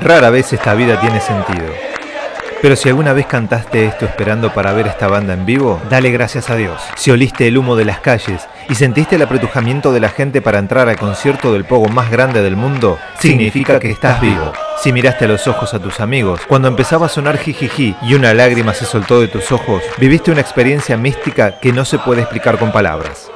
Rara vez esta vida tiene sentido. Pero si alguna vez cantaste esto esperando para ver esta banda en vivo, dale gracias a Dios. Si oliste el humo de las calles y sentiste el apretujamiento de la gente para entrar al concierto del pogo más grande del mundo, significa que estás vivo. Si miraste a los ojos a tus amigos, cuando empezaba a sonar jijiji y una lágrima se soltó de tus ojos, viviste una experiencia mística que no se puede explicar con palabras.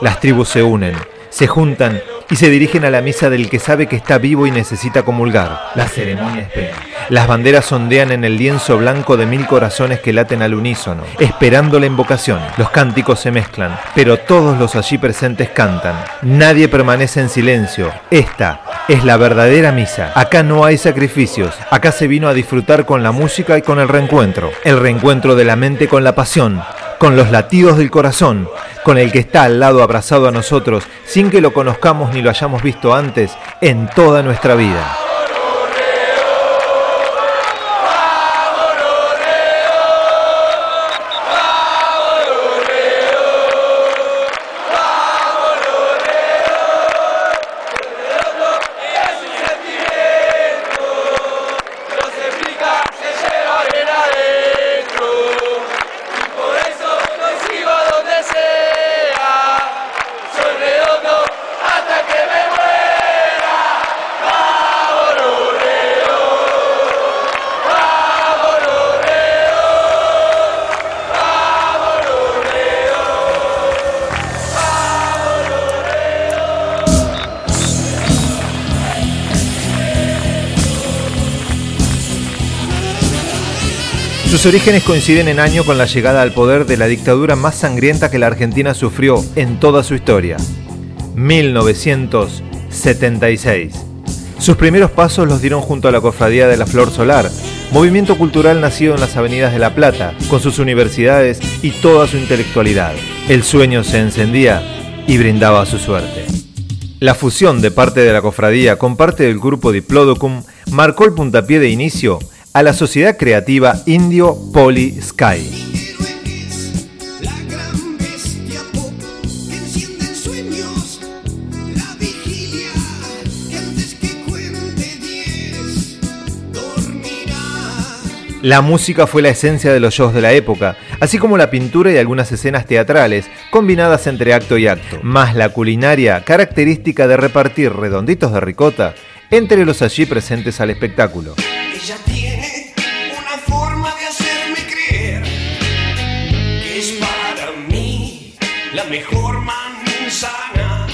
Las tribus se unen, se juntan y se dirigen a la misa del que sabe que está vivo y necesita comulgar. La ceremonia espera. Las banderas ondean en el lienzo blanco de mil corazones que laten al unísono, esperando la invocación. Los cánticos se mezclan, pero todos los allí presentes cantan. Nadie permanece en silencio. Esta es la verdadera misa. Acá no hay sacrificios. Acá se vino a disfrutar con la música y con el reencuentro. El reencuentro de la mente con la pasión, con los latidos del corazón, con el que está al lado abrazado a nosotros, sin que lo conozcamos ni lo hayamos visto antes en toda nuestra vida. Sus orígenes coinciden en año con la llegada al poder de la dictadura más sangrienta que la Argentina sufrió en toda su historia, 1976. Sus primeros pasos los dieron junto a la Cofradía de la Flor Solar, movimiento cultural nacido en las avenidas de La Plata, con sus universidades y toda su intelectualidad. El sueño se encendía y brindaba su suerte. La fusión de parte de la cofradía con parte del grupo Diplodocum marcó el puntapié de inicio a la sociedad creativa Indio Poly Sky. La música fue la esencia de los shows de la época, así como la pintura y algunas escenas teatrales, combinadas entre acto y acto, más la culinaria, característica de repartir redonditos de ricota entre los allí presentes al espectáculo.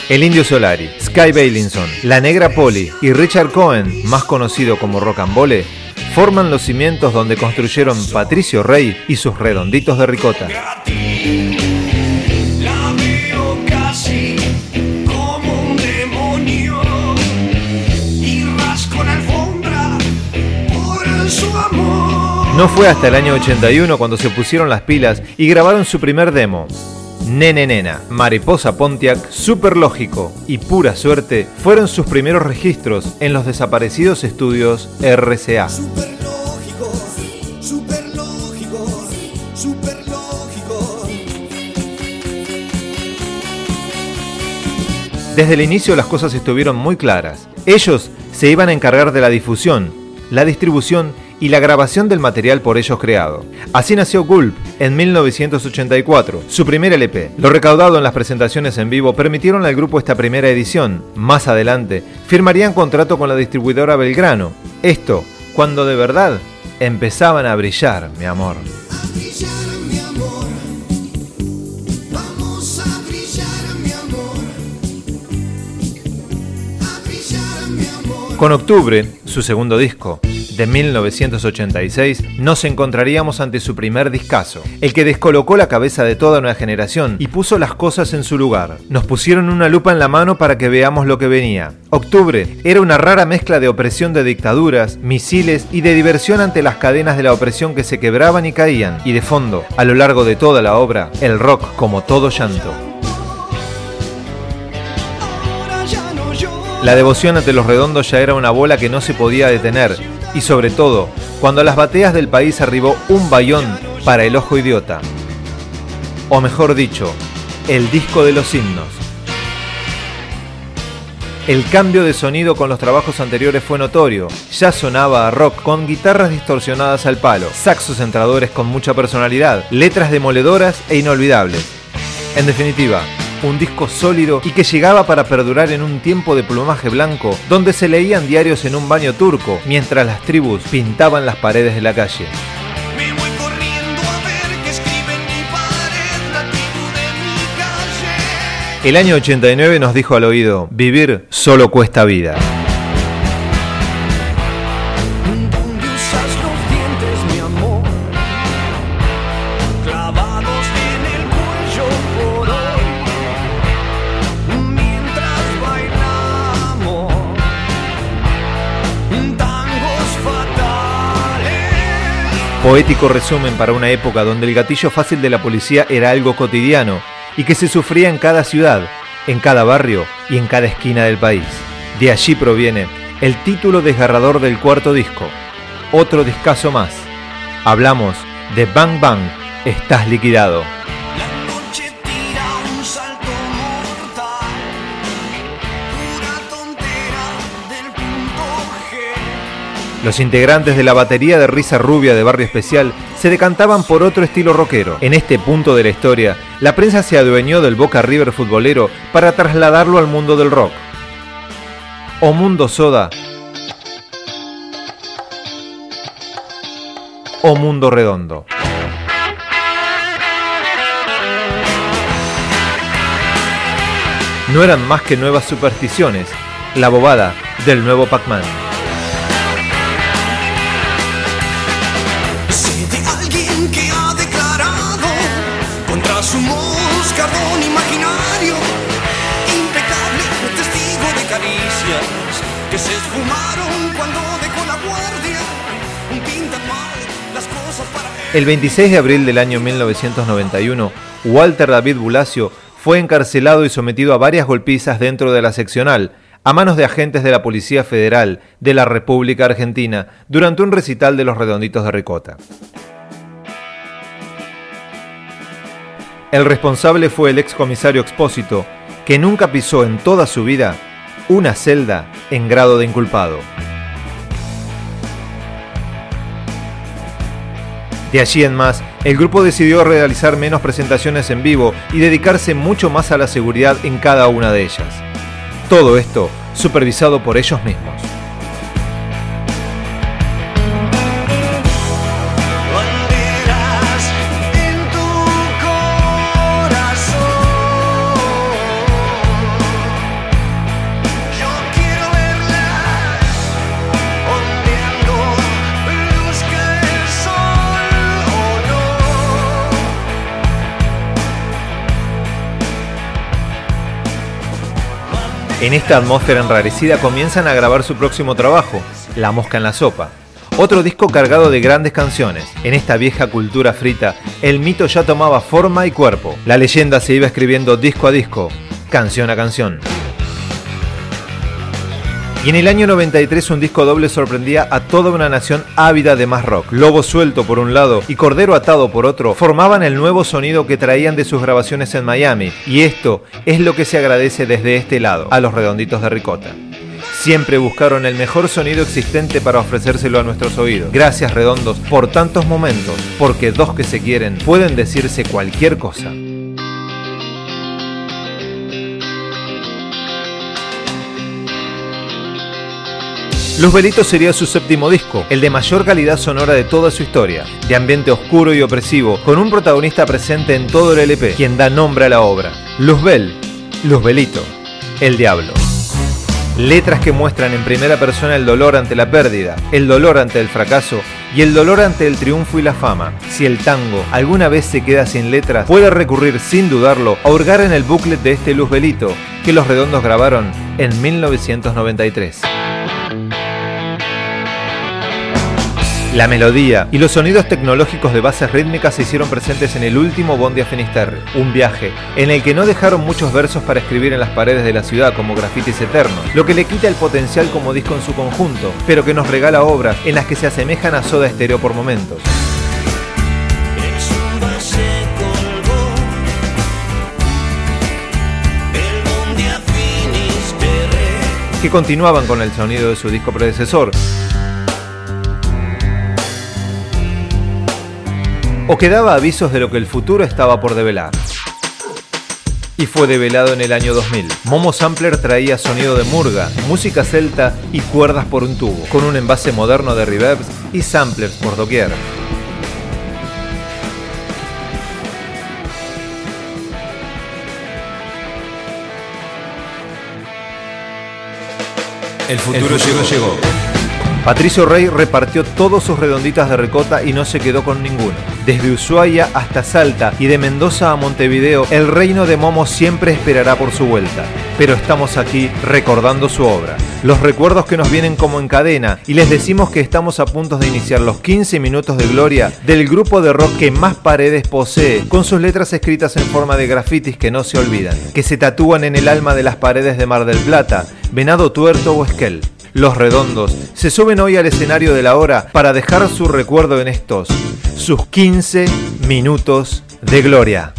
El Indio Solari, Sky Bailinson, La Negra Poli y Richard Cohen, más conocido como Rocambole, forman los cimientos donde construyeron Patricio Rey y sus redonditos de ricota. No fue hasta el año 81 cuando se pusieron las pilas y grabaron su primer demo, Nene Nena, Mariposa Pontiac, Super Lógico y Pura Suerte fueron sus primeros registros en los desaparecidos estudios RCA. Desde el inicio las cosas estuvieron muy claras. Ellos se iban a encargar de la difusión, la distribución y la grabación del material por ellos creado. Así nació Gulp en 1984, su primer LP. Lo recaudado en las presentaciones en vivo permitieron al grupo esta primera edición. Más adelante, firmarían contrato con la distribuidora Belgrano. Esto, cuando de verdad empezaban a brillar, mi amor. Con Octubre, su segundo disco, de 1986, nos encontraríamos ante su primer discazo, el que descolocó la cabeza de toda una generación y puso las cosas en su lugar. Nos pusieron una lupa en la mano para que veamos lo que venía. Octubre era una rara mezcla de opresión de dictaduras, misiles y de diversión ante las cadenas de la opresión que se quebraban y caían, y de fondo, a lo largo de toda la obra, el rock como todo llanto. La devoción ante los redondos ya era una bola que no se podía detener, y sobre todo, cuando a las bateas del país arribó un bayón para el ojo idiota. O mejor dicho, el disco de los himnos. El cambio de sonido con los trabajos anteriores fue notorio. Ya sonaba a rock con guitarras distorsionadas al palo, saxos centradores con mucha personalidad, letras demoledoras e inolvidables. En definitiva, un disco sólido y que llegaba para perdurar en un tiempo de plumaje blanco, donde se leían diarios en un baño turco, mientras las tribus pintaban las paredes de la calle. El año 89 nos dijo al oído, vivir solo cuesta vida. Poético resumen para una época donde el gatillo fácil de la policía era algo cotidiano y que se sufría en cada ciudad, en cada barrio y en cada esquina del país. De allí proviene el título desgarrador del cuarto disco, otro discazo más. Hablamos de Bang Bang, estás liquidado. Los integrantes de la batería de risa rubia de Barrio Especial se decantaban por otro estilo rockero. En este punto de la historia, la prensa se adueñó del Boca River futbolero para trasladarlo al mundo del rock. O Mundo Soda. O Mundo Redondo. No eran más que nuevas supersticiones, la bobada del nuevo Pac-Man. El 26 de abril del año 1991, Walter David Bulacio fue encarcelado y sometido a varias golpizas dentro de la seccional a manos de agentes de la Policía Federal de la República Argentina durante un recital de los Redonditos de Ricota. El responsable fue el excomisario Expósito, que nunca pisó en toda su vida una celda en grado de inculpado. De allí en más, el grupo decidió realizar menos presentaciones en vivo y dedicarse mucho más a la seguridad en cada una de ellas. Todo esto supervisado por ellos mismos. En esta atmósfera enrarecida comienzan a grabar su próximo trabajo, La Mosca en la Sopa. Otro disco cargado de grandes canciones. En esta vieja cultura frita, el mito ya tomaba forma y cuerpo. La leyenda se iba escribiendo disco a disco, canción a canción. Y en el año 93 un disco doble sorprendía a toda una nación ávida de más rock. Lobo suelto por un lado y Cordero atado por otro formaban el nuevo sonido que traían de sus grabaciones en Miami. Y esto es lo que se agradece desde este lado, a los redonditos de ricota. Siempre buscaron el mejor sonido existente para ofrecérselo a nuestros oídos. Gracias redondos por tantos momentos, porque dos que se quieren pueden decirse cualquier cosa. Los Velitos sería su séptimo disco, el de mayor calidad sonora de toda su historia, de ambiente oscuro y opresivo, con un protagonista presente en todo el LP, quien da nombre a la obra. Luzbel, Luzbelito, el diablo. Letras que muestran en primera persona el dolor ante la pérdida, el dolor ante el fracaso y el dolor ante el triunfo y la fama. Si el tango alguna vez se queda sin letras, puede recurrir sin dudarlo a hurgar en el booklet de este Luz Belito, que los redondos grabaron en 1993. La melodía y los sonidos tecnológicos de bases rítmicas se hicieron presentes en el último Bondi a Finisterre, un viaje en el que no dejaron muchos versos para escribir en las paredes de la ciudad como grafitis eternos, lo que le quita el potencial como disco en su conjunto, pero que nos regala obras en las que se asemejan a Soda Stereo por momentos. que continuaban con el sonido de su disco predecesor, o que daba avisos de lo que el futuro estaba por develar. Y fue develado en el año 2000. Momo Sampler traía sonido de murga, música celta y cuerdas por un tubo, con un envase moderno de reverbs y samplers por doquier. El futuro, llegó. llegó. Patricio Rey repartió todos sus redonditas de recota y no se quedó con ninguno. Desde Ushuaia hasta Salta y de Mendoza a Montevideo, el reino de Momo siempre esperará por su vuelta. Pero estamos aquí recordando su obra, los recuerdos que nos vienen como en cadena y les decimos que estamos a punto de iniciar los 15 minutos de gloria del grupo de rock que más paredes posee, con sus letras escritas en forma de grafitis que no se olvidan, que se tatúan en el alma de las paredes de Mar del Plata, Venado Tuerto o Esquel. Los Redondos se suben hoy al escenario de la hora para dejar su recuerdo en estos, sus 15 minutos de gloria.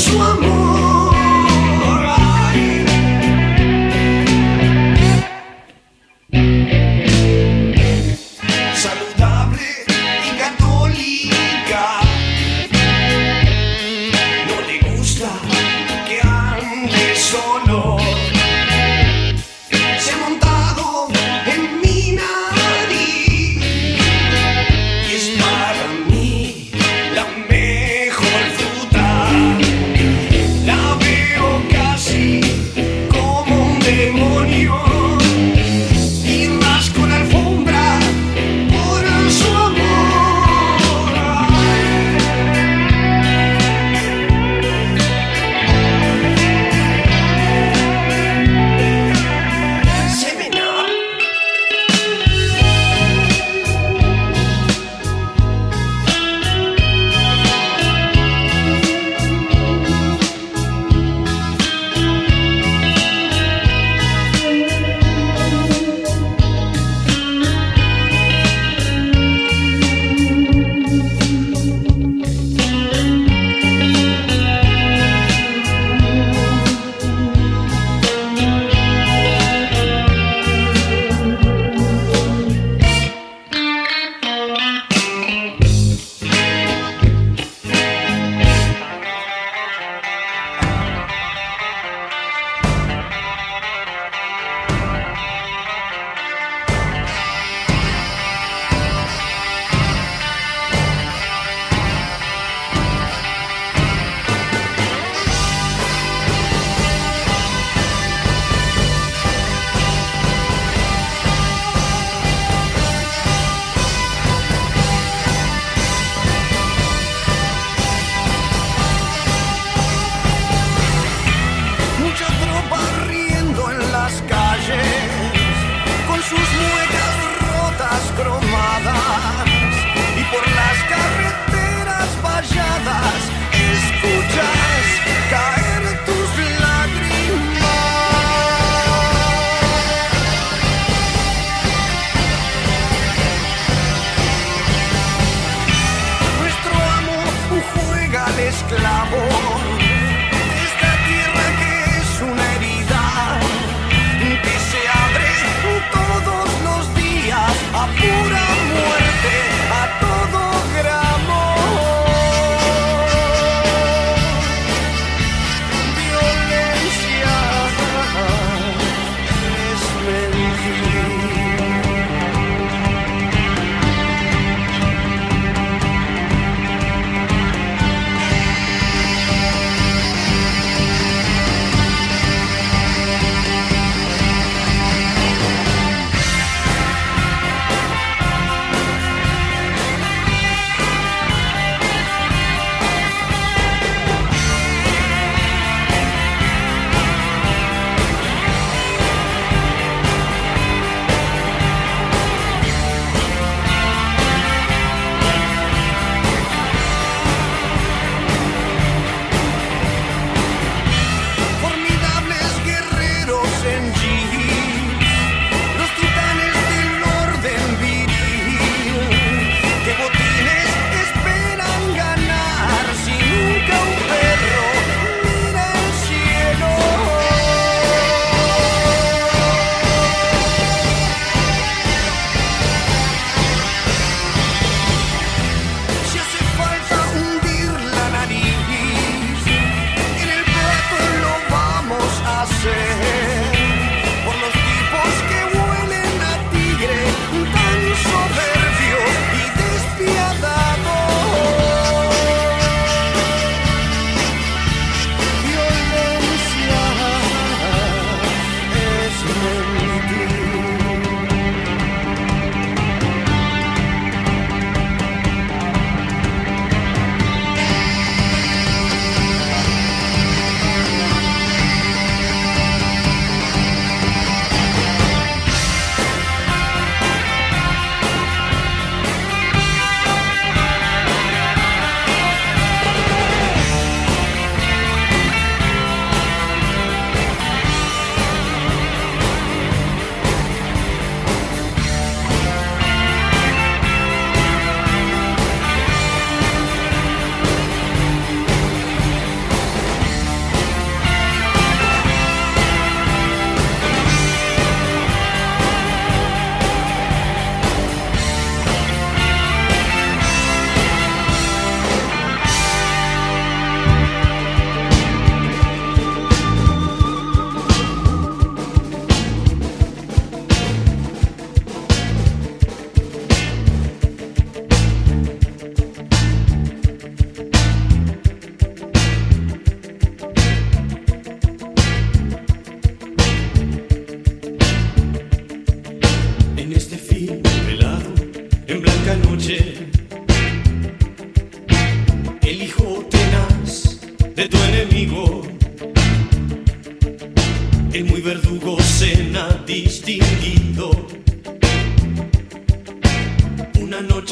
sois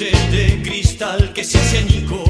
de cristal que se cenicó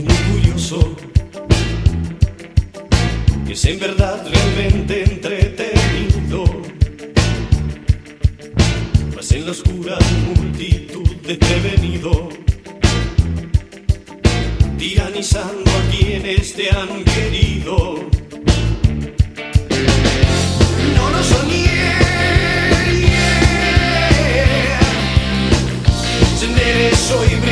es muy curioso. Es en verdad realmente entretenido. Mas en la oscura multitud desprevenido. Tiranizando a quienes te han querido. No lo soñé. Yeah. Soy